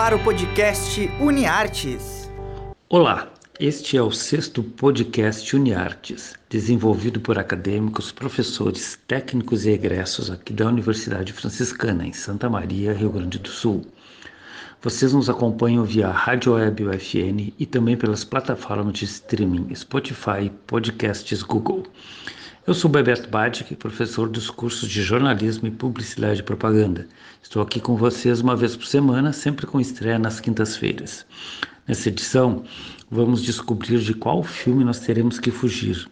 ar o podcast UniArtes. Olá, este é o sexto podcast UniArtes, desenvolvido por acadêmicos, professores, técnicos e egressos aqui da Universidade Franciscana, em Santa Maria, Rio Grande do Sul. Vocês nos acompanham via Rádio Web UFN e também pelas plataformas de streaming Spotify, Podcasts Google. Eu sou Bebeto Badic, professor dos cursos de jornalismo e publicidade e propaganda. Estou aqui com vocês uma vez por semana, sempre com estreia nas quintas-feiras. Nessa edição, vamos descobrir de qual filme nós teremos que fugir.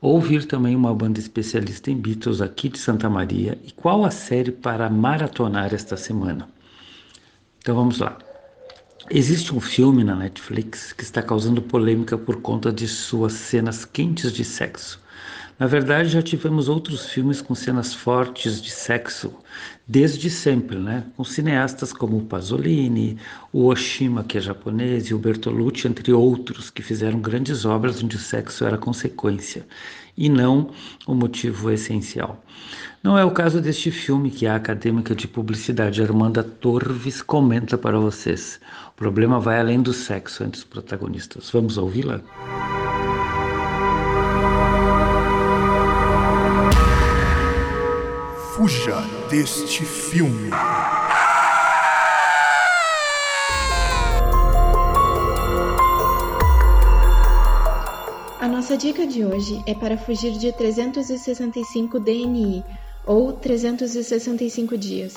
Ouvir também uma banda especialista em Beatles aqui de Santa Maria e qual a série para maratonar esta semana. Então vamos lá. Existe um filme na Netflix que está causando polêmica por conta de suas cenas quentes de sexo. Na verdade, já tivemos outros filmes com cenas fortes de sexo desde sempre, né? Com cineastas como Pasolini, o Oshima, que é japonês, e o Bertolucci, entre outros, que fizeram grandes obras onde o sexo era consequência e não o motivo essencial. Não é o caso deste filme que a acadêmica de publicidade Armanda Torves comenta para vocês. O problema vai além do sexo entre os protagonistas. Vamos ouvi-la? Fuja deste filme. A nossa dica de hoje é para fugir de 365 DNI, ou 365 Dias.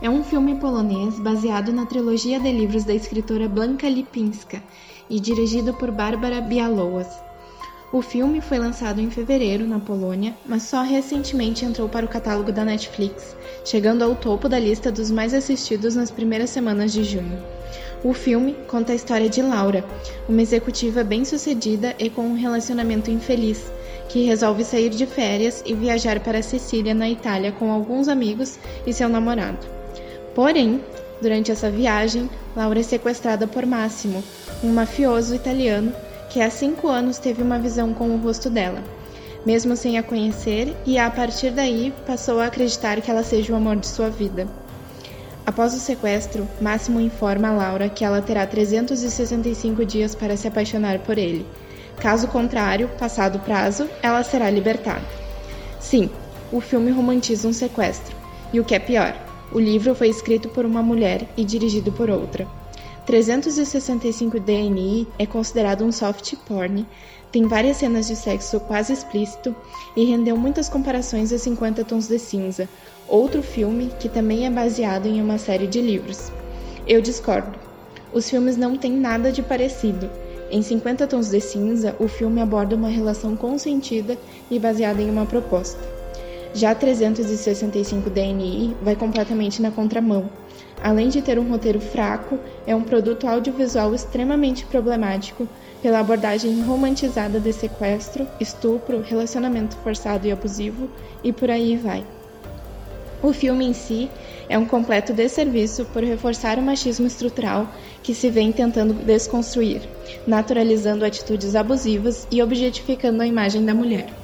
É um filme polonês baseado na trilogia de livros da escritora Blanka Lipinska e dirigido por Barbara Bialowas. O filme foi lançado em fevereiro na Polônia, mas só recentemente entrou para o catálogo da Netflix, chegando ao topo da lista dos mais assistidos nas primeiras semanas de junho. O filme conta a história de Laura, uma executiva bem-sucedida e com um relacionamento infeliz, que resolve sair de férias e viajar para Sicília, na Itália, com alguns amigos e seu namorado. Porém, durante essa viagem, Laura é sequestrada por Massimo, um mafioso italiano que há cinco anos teve uma visão com o rosto dela, mesmo sem a conhecer, e a partir daí passou a acreditar que ela seja o amor de sua vida. Após o sequestro, Máximo informa a Laura que ela terá 365 dias para se apaixonar por ele. Caso contrário, passado o prazo, ela será libertada. Sim, o filme romantiza um sequestro. E o que é pior, o livro foi escrito por uma mulher e dirigido por outra. 365 DNI é considerado um soft porn, tem várias cenas de sexo quase explícito e rendeu muitas comparações a 50 Tons de Cinza, outro filme que também é baseado em uma série de livros. Eu discordo. Os filmes não têm nada de parecido. Em 50 Tons de Cinza, o filme aborda uma relação consentida e baseada em uma proposta. Já 365 DNI vai completamente na contramão além de ter um roteiro fraco, é um produto audiovisual extremamente problemático pela abordagem romantizada de sequestro, estupro, relacionamento forçado e abusivo e por aí vai. O filme em si é um completo desserviço por reforçar o machismo estrutural que se vem tentando desconstruir, naturalizando atitudes abusivas e objetificando a imagem da mulher.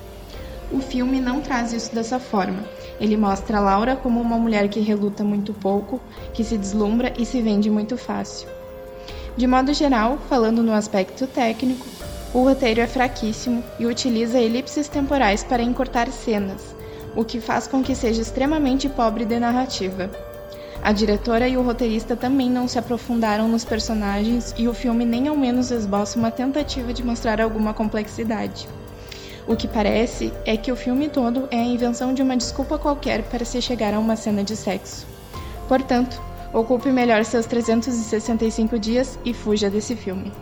O filme não traz isso dessa forma, ele mostra Laura como uma mulher que reluta muito pouco, que se deslumbra e se vende muito fácil. De modo geral, falando no aspecto técnico, o roteiro é fraquíssimo e utiliza elipses temporais para encurtar cenas, o que faz com que seja extremamente pobre de narrativa. A diretora e o roteirista também não se aprofundaram nos personagens e o filme nem ao menos esboça uma tentativa de mostrar alguma complexidade. O que parece é que o filme todo é a invenção de uma desculpa qualquer para se chegar a uma cena de sexo. Portanto, ocupe melhor seus 365 dias e fuja desse filme.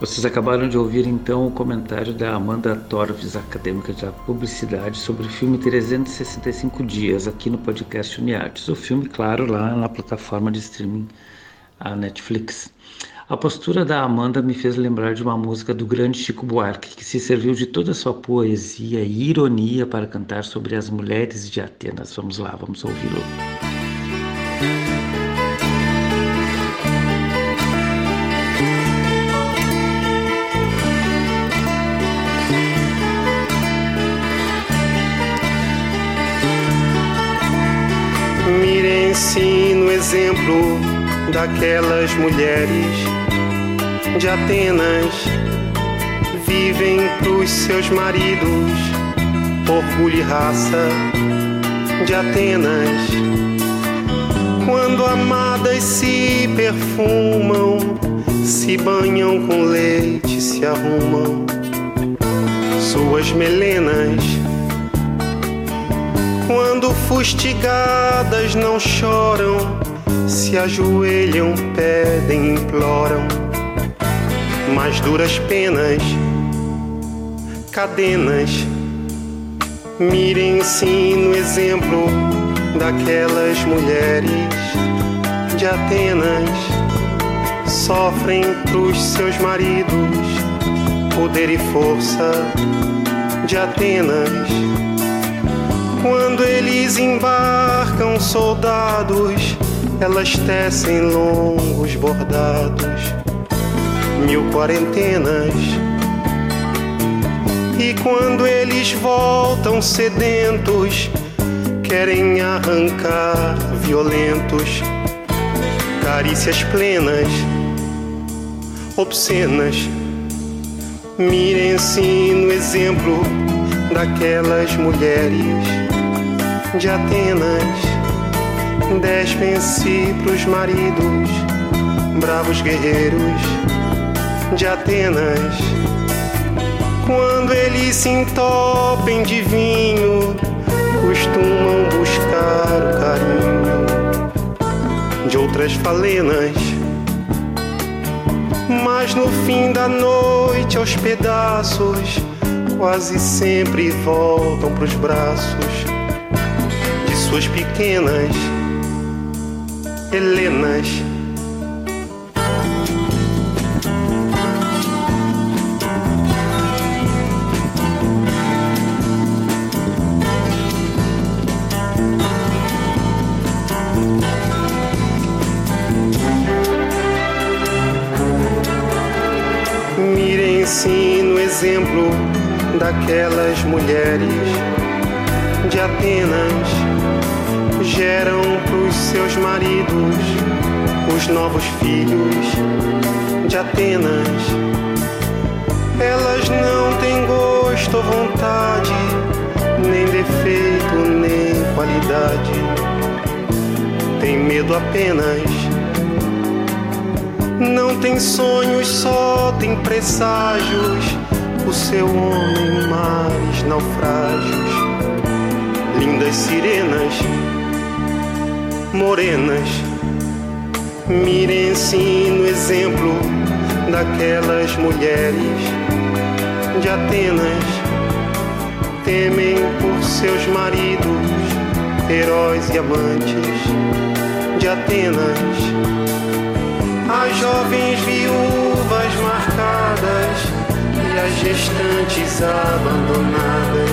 Vocês acabaram de ouvir então o comentário da Amanda Torves, acadêmica da publicidade, sobre o filme 365 Dias, aqui no podcast Uniartes. O filme, claro, lá na plataforma de streaming, a Netflix. A postura da Amanda me fez lembrar de uma música do grande Chico Buarque, que se serviu de toda a sua poesia e ironia para cantar sobre as mulheres de Atenas. Vamos lá, vamos ouvi-lo. Daquelas mulheres de Atenas. Vivem pros seus maridos, orgulho e raça de Atenas. Quando amadas se perfumam, se banham com leite, se arrumam suas melenas. Quando fustigadas não choram, se ajoelham, pedem, imploram. Mais duras penas, cadenas. Mirem-se no exemplo daquelas mulheres de Atenas. Sofrem pros seus maridos poder e força de Atenas. Quando eles embarcam soldados, elas tecem longos bordados, mil quarentenas. E quando eles voltam sedentos, querem arrancar violentos, carícias plenas, obscenas Mirem-se no exemplo daquelas mulheres de Atenas. Despem-se pros maridos, bravos guerreiros de Atenas. Quando eles se entopem de vinho, costumam buscar o carinho de outras falenas mas no fim da noite aos pedaços quase sempre voltam pros braços de suas pequenas Helenas. exemplo daquelas mulheres de Atenas geram pros seus maridos os novos filhos de Atenas. Elas não têm gosto ou vontade, nem defeito, nem qualidade. Tem medo apenas. Não tem sonhos, só tem presságios o seu homem mares naufrágios, lindas sirenas, morenas, mirem-se no exemplo daquelas mulheres de Atenas, temem por seus maridos, heróis e amantes de Atenas. As jovens viúvas marcadas as gestantes abandonadas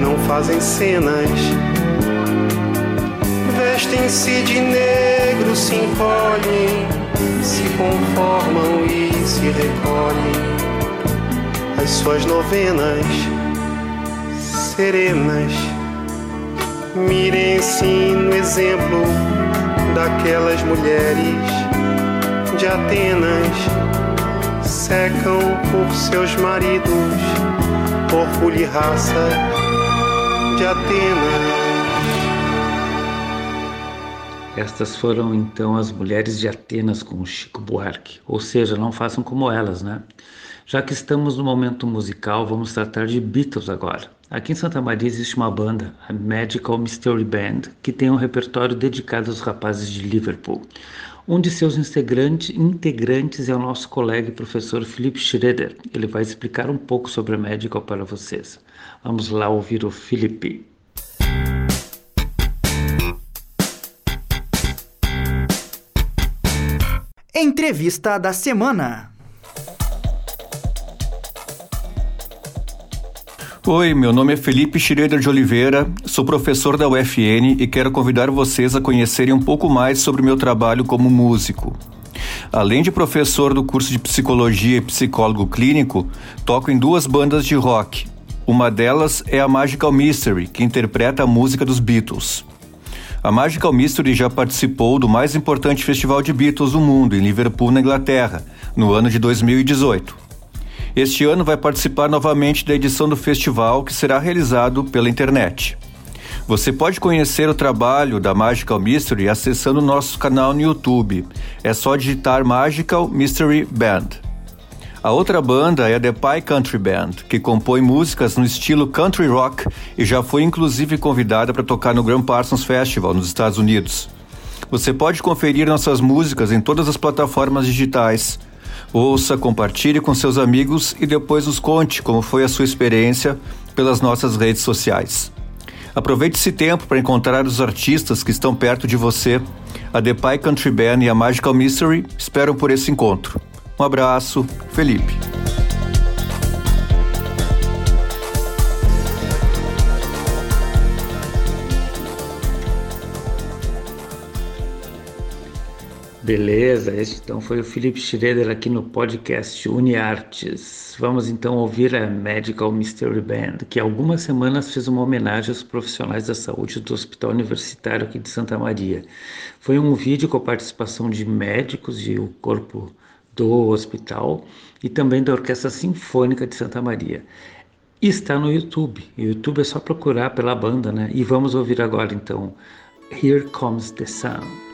não fazem cenas, vestem-se de negro, se encolhem, se conformam e se recolhem. As suas novenas serenas, mirem-se no exemplo daquelas mulheres de Atenas secam por seus maridos, orgulho e raça de Atenas. Estas foram então as mulheres de Atenas com Chico Buarque, ou seja, não façam como elas, né? Já que estamos no momento musical, vamos tratar de Beatles agora. Aqui em Santa Maria existe uma banda, a Magical Mystery Band, que tem um repertório dedicado aos rapazes de Liverpool. Um de seus integrantes é o nosso colega e professor Felipe Schroeder. Ele vai explicar um pouco sobre a Medical para vocês. Vamos lá ouvir o Felipe. Entrevista da semana. Oi, meu nome é Felipe Schroeder de Oliveira, sou professor da UFN e quero convidar vocês a conhecerem um pouco mais sobre meu trabalho como músico. Além de professor do curso de psicologia e psicólogo clínico, toco em duas bandas de rock. Uma delas é a Magical Mystery, que interpreta a música dos Beatles. A Magical Mystery já participou do mais importante festival de Beatles do mundo, em Liverpool, na Inglaterra, no ano de 2018. Este ano vai participar novamente da edição do festival, que será realizado pela internet. Você pode conhecer o trabalho da Magical Mystery acessando nosso canal no YouTube. É só digitar Magical Mystery Band. A outra banda é a The Pie Country Band, que compõe músicas no estilo country rock e já foi inclusive convidada para tocar no Grand Parsons Festival nos Estados Unidos. Você pode conferir nossas músicas em todas as plataformas digitais. Ouça, compartilhe com seus amigos e depois nos conte como foi a sua experiência pelas nossas redes sociais. Aproveite esse tempo para encontrar os artistas que estão perto de você. A The Pie Country Band e a Magical Mystery esperam por esse encontro. Um abraço, Felipe. Beleza, este então foi o Felipe Schroeder aqui no podcast UniArtes. Vamos então ouvir a Medical Mystery Band, que algumas semanas fez uma homenagem aos profissionais da saúde do Hospital Universitário aqui de Santa Maria. Foi um vídeo com a participação de médicos e o corpo do hospital e também da Orquestra Sinfônica de Santa Maria. está no YouTube. O YouTube é só procurar pela banda, né? E vamos ouvir agora então Here Comes the Sun.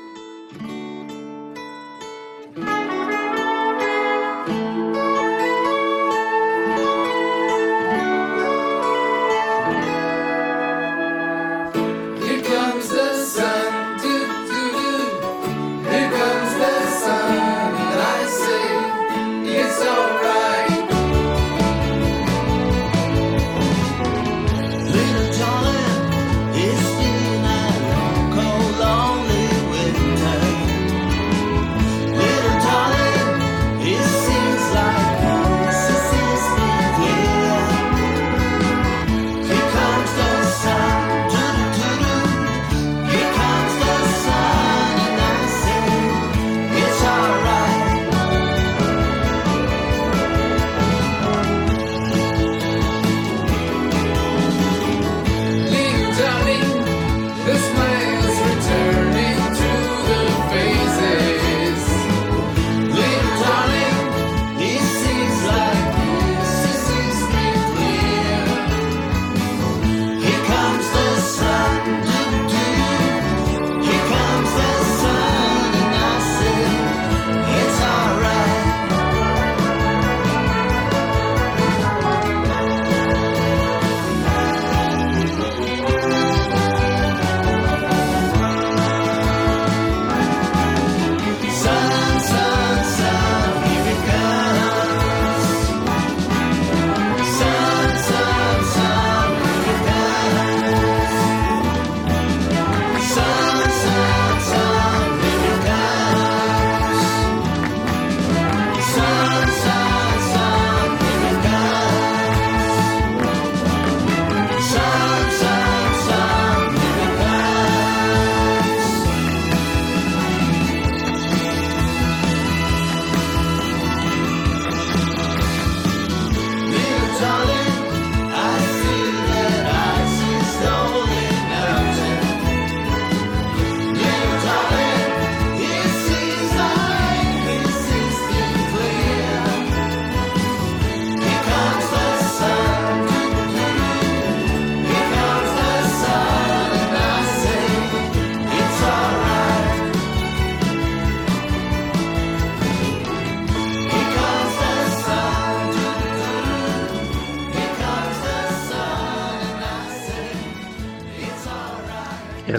darling, it's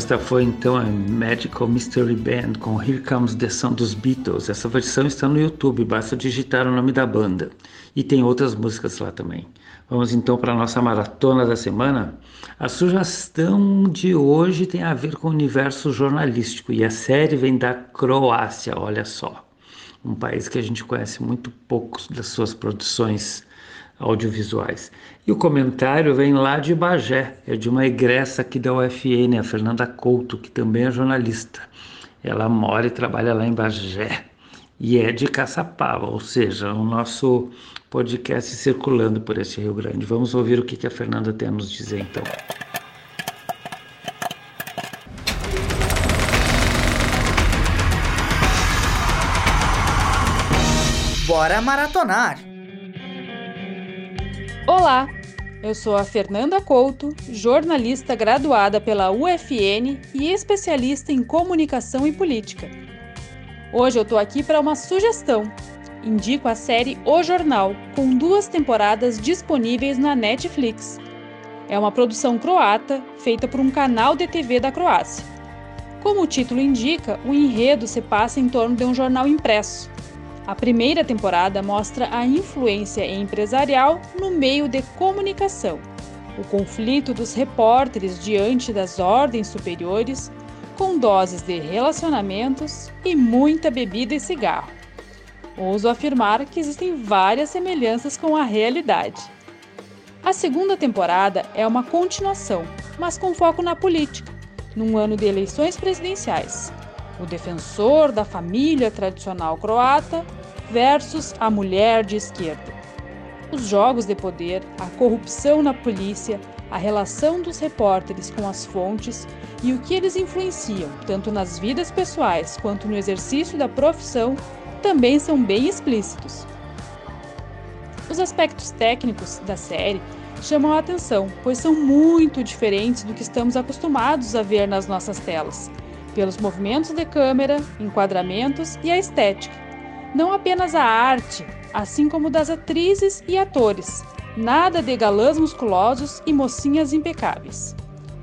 Esta foi então a Magical Mystery Band com Here Comes the Sun dos Beatles. Essa versão está no YouTube, basta digitar o nome da banda. E tem outras músicas lá também. Vamos então para a nossa maratona da semana. A sugestão de hoje tem a ver com o universo jornalístico e a série vem da Croácia, olha só. Um país que a gente conhece muito pouco das suas produções audiovisuais. E o comentário vem lá de Bagé, é de uma egressa aqui da UFN, a Fernanda Couto, que também é jornalista. Ela mora e trabalha lá em Bagé e é de Caçapava, ou seja, o nosso podcast circulando por este Rio Grande. Vamos ouvir o que a Fernanda tem a nos dizer então. Bora maratonar! Olá, eu sou a Fernanda Couto, jornalista graduada pela UFN e especialista em comunicação e política. Hoje eu tô aqui para uma sugestão. Indico a série O Jornal, com duas temporadas disponíveis na Netflix. É uma produção croata feita por um canal de TV da Croácia. Como o título indica, o enredo se passa em torno de um jornal impresso. A primeira temporada mostra a influência empresarial no meio de comunicação, o conflito dos repórteres diante das ordens superiores, com doses de relacionamentos e muita bebida e cigarro. Ouso afirmar que existem várias semelhanças com a realidade. A segunda temporada é uma continuação, mas com foco na política, num ano de eleições presidenciais. O defensor da família tradicional croata versus a mulher de esquerda. Os jogos de poder, a corrupção na polícia, a relação dos repórteres com as fontes e o que eles influenciam, tanto nas vidas pessoais quanto no exercício da profissão, também são bem explícitos. Os aspectos técnicos da série chamam a atenção, pois são muito diferentes do que estamos acostumados a ver nas nossas telas, pelos movimentos de câmera, enquadramentos e a estética não apenas a arte, assim como das atrizes e atores, nada de galãs musculosos e mocinhas impecáveis.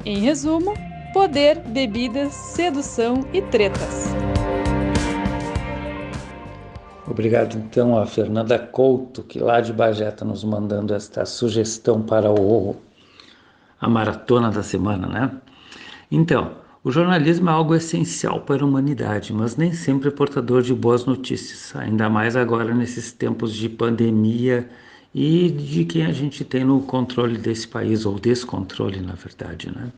Em resumo, poder, bebidas, sedução e tretas. Obrigado então a Fernanda Couto, que lá de Bagé está nos mandando esta sugestão para o a maratona da semana, né? Então, o jornalismo é algo essencial para a humanidade, mas nem sempre é portador de boas notícias, ainda mais agora nesses tempos de pandemia e de quem a gente tem no controle desse país, ou descontrole, na verdade, né?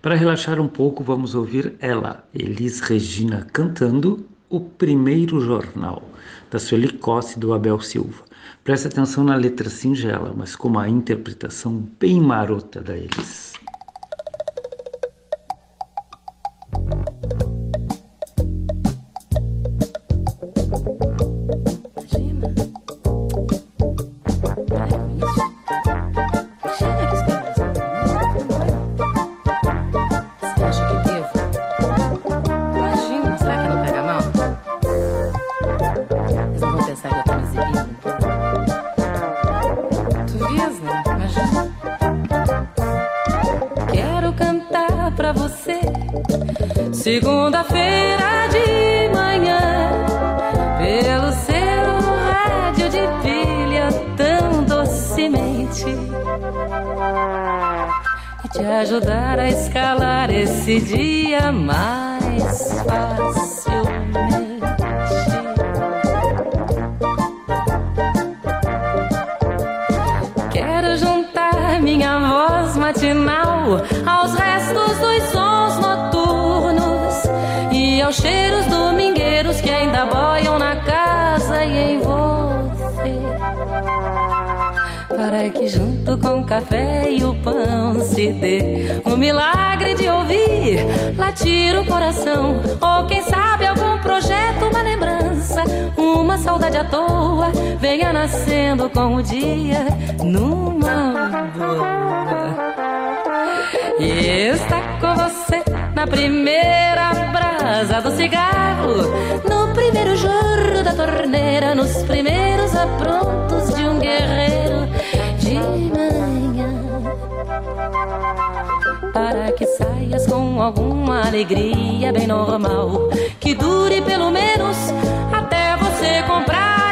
Para relaxar um pouco, vamos ouvir ela, Elis Regina, cantando O Primeiro Jornal, da Sueli Cosse do Abel Silva. Preste atenção na letra singela, mas com uma interpretação bem marota da Elis. Segunda-feira de manhã, pelo seu rádio de pilha tão docemente, e te ajudar a escalar esse dia mais facilmente. Com café e o pão se dê o milagre de ouvir latir o coração. Ou quem sabe algum projeto, uma lembrança, uma saudade à toa venha nascendo com o dia numa boa. E está com você na primeira brasa do cigarro, no primeiro jorro da torneira, nos primeiros aprontos de um guerreiro manhã. Para que saias com alguma alegria bem normal, que dure pelo menos até você comprar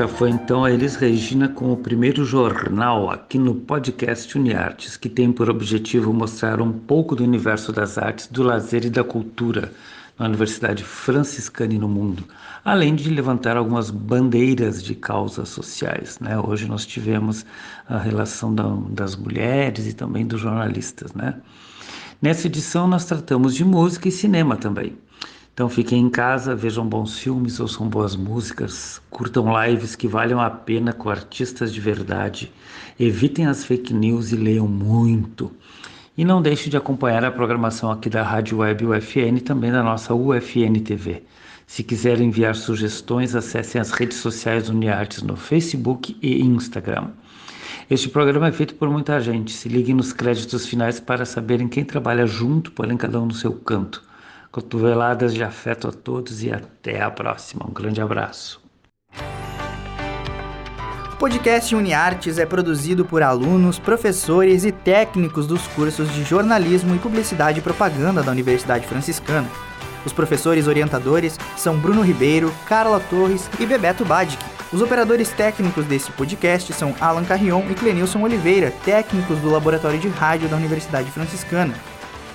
Esta foi então a Elis Regina com o primeiro jornal aqui no podcast Uniartes, que tem por objetivo mostrar um pouco do universo das artes, do lazer e da cultura na Universidade Franciscana e no mundo, além de levantar algumas bandeiras de causas sociais. Né? Hoje nós tivemos a relação da, das mulheres e também dos jornalistas. Né? Nessa edição nós tratamos de música e cinema também. Então fiquem em casa, vejam bons filmes, ouçam boas músicas, curtam lives que valham a pena com artistas de verdade, evitem as fake news e leiam muito. E não deixe de acompanhar a programação aqui da Rádio Web UFN e também da nossa UFN TV. Se quiserem enviar sugestões, acessem as redes sociais Uniartes no Facebook e Instagram. Este programa é feito por muita gente. Se liguem nos créditos finais para saberem quem trabalha junto, porém cada um no seu canto. Cotoveladas de afeto a todos e até a próxima. Um grande abraço. O podcast UniArtes é produzido por alunos, professores e técnicos dos cursos de jornalismo e publicidade e propaganda da Universidade Franciscana. Os professores orientadores são Bruno Ribeiro, Carla Torres e Bebeto Badic. Os operadores técnicos desse podcast são Alan Carrion e Clenilson Oliveira, técnicos do Laboratório de Rádio da Universidade Franciscana.